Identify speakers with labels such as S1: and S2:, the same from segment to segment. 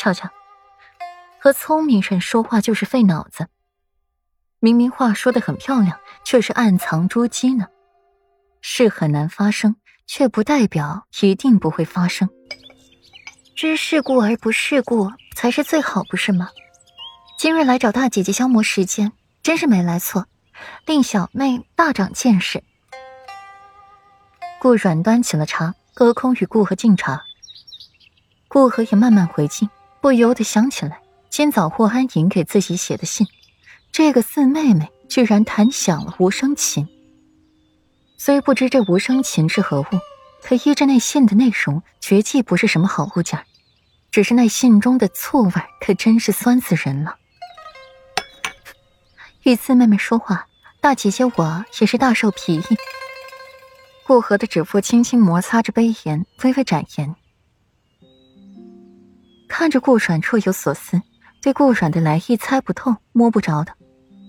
S1: 瞧瞧，和聪明人说话就是费脑子。明明话说的很漂亮，却是暗藏蛛机呢。事很难发生，却不代表一定不会发生。知世故而不世故才是最好，不是吗？今日来找大姐姐消磨时间，真是没来错，令小妹大长见识。顾软端起了茶，隔空与顾和敬茶。顾和也慢慢回敬，不由得想起来今早霍安莹给自己写的信，这个四妹妹居然弹响了无声琴。虽不知这无声琴是何物，可依着那信的内容，绝技不是什么好物件只是那信中的醋味可真是酸死人了。与四妹妹说话，大姐姐我也是大受裨益。顾河的指腹轻轻摩擦着杯沿，微微展颜。看着顾阮若有所思，对顾阮的来意猜不透、摸不着的，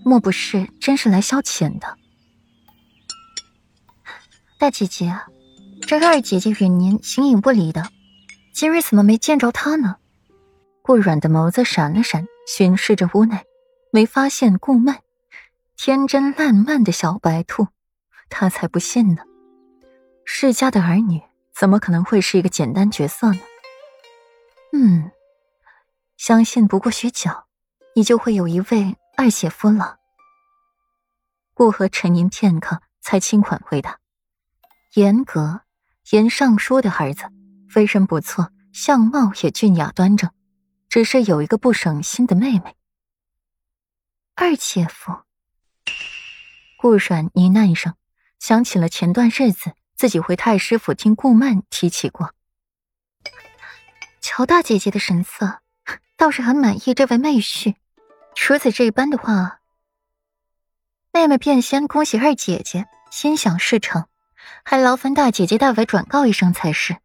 S1: 莫不是真是来消遣的？大姐姐，这二姐姐与您形影不离的，今日怎么没见着她呢？顾阮的眸子闪了闪，巡视着屋内，没发现顾曼，天真烂漫的小白兔，他才不信呢。世家的儿女怎么可能会是一个简单角色呢？嗯，相信不过许久，你就会有一位二姐夫了。顾河沉吟片刻，才轻缓回答：“严格，严尚书的儿子，为人不错，相貌也俊雅端正，只是有一个不省心的妹妹。”二姐夫，顾阮呢喃一声，想起了前段日子自己回太师府听顾曼提起过。乔大姐姐的神色，倒是很满意这位妹婿。如此这般的话，妹妹便先恭喜二姐姐心想事成，还劳烦大姐姐代为转告一声才是。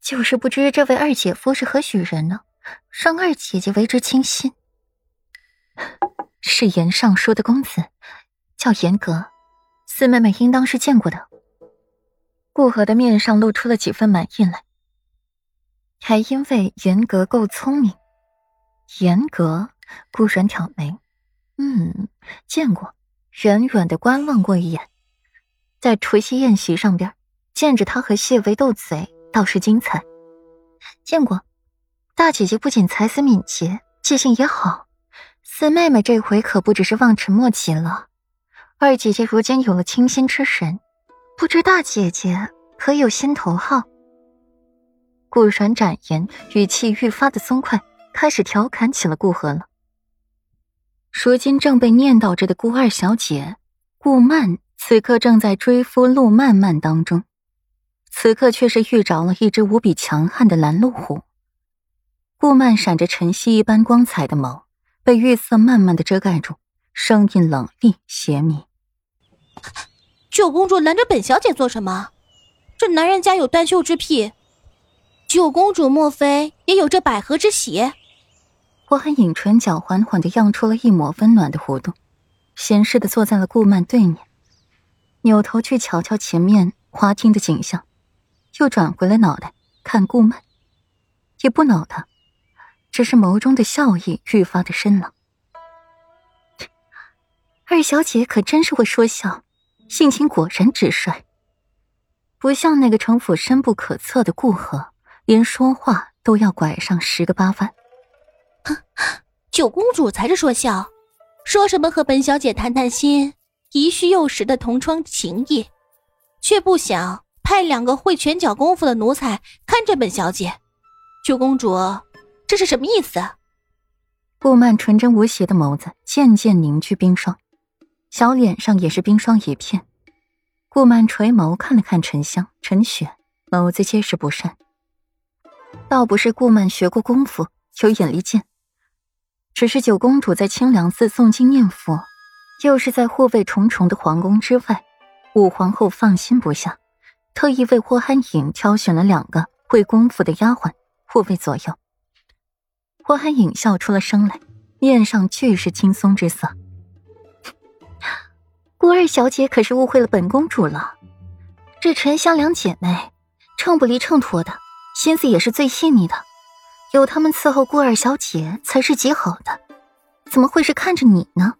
S1: 就是不知这位二姐夫是何许人呢？让二姐姐为之倾心。是严尚书的公子，叫严格，四妹妹应当是见过的。顾河的面上露出了几分满意来。还因为严格够聪明，严格顾然挑眉，嗯，见过，远远的观望过一眼，在除夕宴席上边见着他和谢维斗嘴，倒是精彩。见过，大姐姐不仅才思敏捷，记性也好，四妹妹这回可不只是望尘莫及了。二姐姐如今有了倾心之神，不知大姐姐可有心头好？顾然展颜，语气愈发的松快，开始调侃起了顾河了。如今正被念叨着的顾二小姐顾曼，此刻正在追夫陆曼曼当中，此刻却是遇着了一只无比强悍的拦路虎。顾曼闪着晨曦一般光彩的眸，被月色慢慢的遮盖住，声音冷厉邪迷：“
S2: 九公主拦着本小姐做什么？这男人家有断袖之癖。”九公主莫非也有这百合之喜？
S1: 薄寒影唇角缓缓的漾出了一抹温暖的弧度，闲适的坐在了顾曼对面，扭头去瞧瞧前面花厅的景象，又转回了脑袋看顾曼，也不恼他，只是眸中的笑意愈发的深了。二小姐可真是会说笑，性情果然直率，不像那个城府深不可测的顾河。连说话都要拐上十个八弯，
S2: 九公主才是说笑，说什么和本小姐谈谈心，宜虚幼时的同窗情谊，却不想派两个会拳脚功夫的奴才看着本小姐。九公主，这是什么意思？
S1: 顾曼纯真无邪的眸子渐渐凝聚冰霜，小脸上也是冰霜一片。顾曼垂眸看了看沉香、陈雪，眸子皆是不善。倒不是顾曼学过功夫，有眼力见，只是九公主在清凉寺诵经念佛，又是在护卫重重的皇宫之外，五皇后放心不下，特意为霍寒影挑选了两个会功夫的丫鬟护卫左右。霍寒影笑出了声来，面上俱是轻松之色。顾二小姐可是误会了本公主了，这沉香两姐妹，秤不离秤砣的。心思也是最细腻的，有他们伺候顾二小姐才是极好的，怎么会是看着你呢？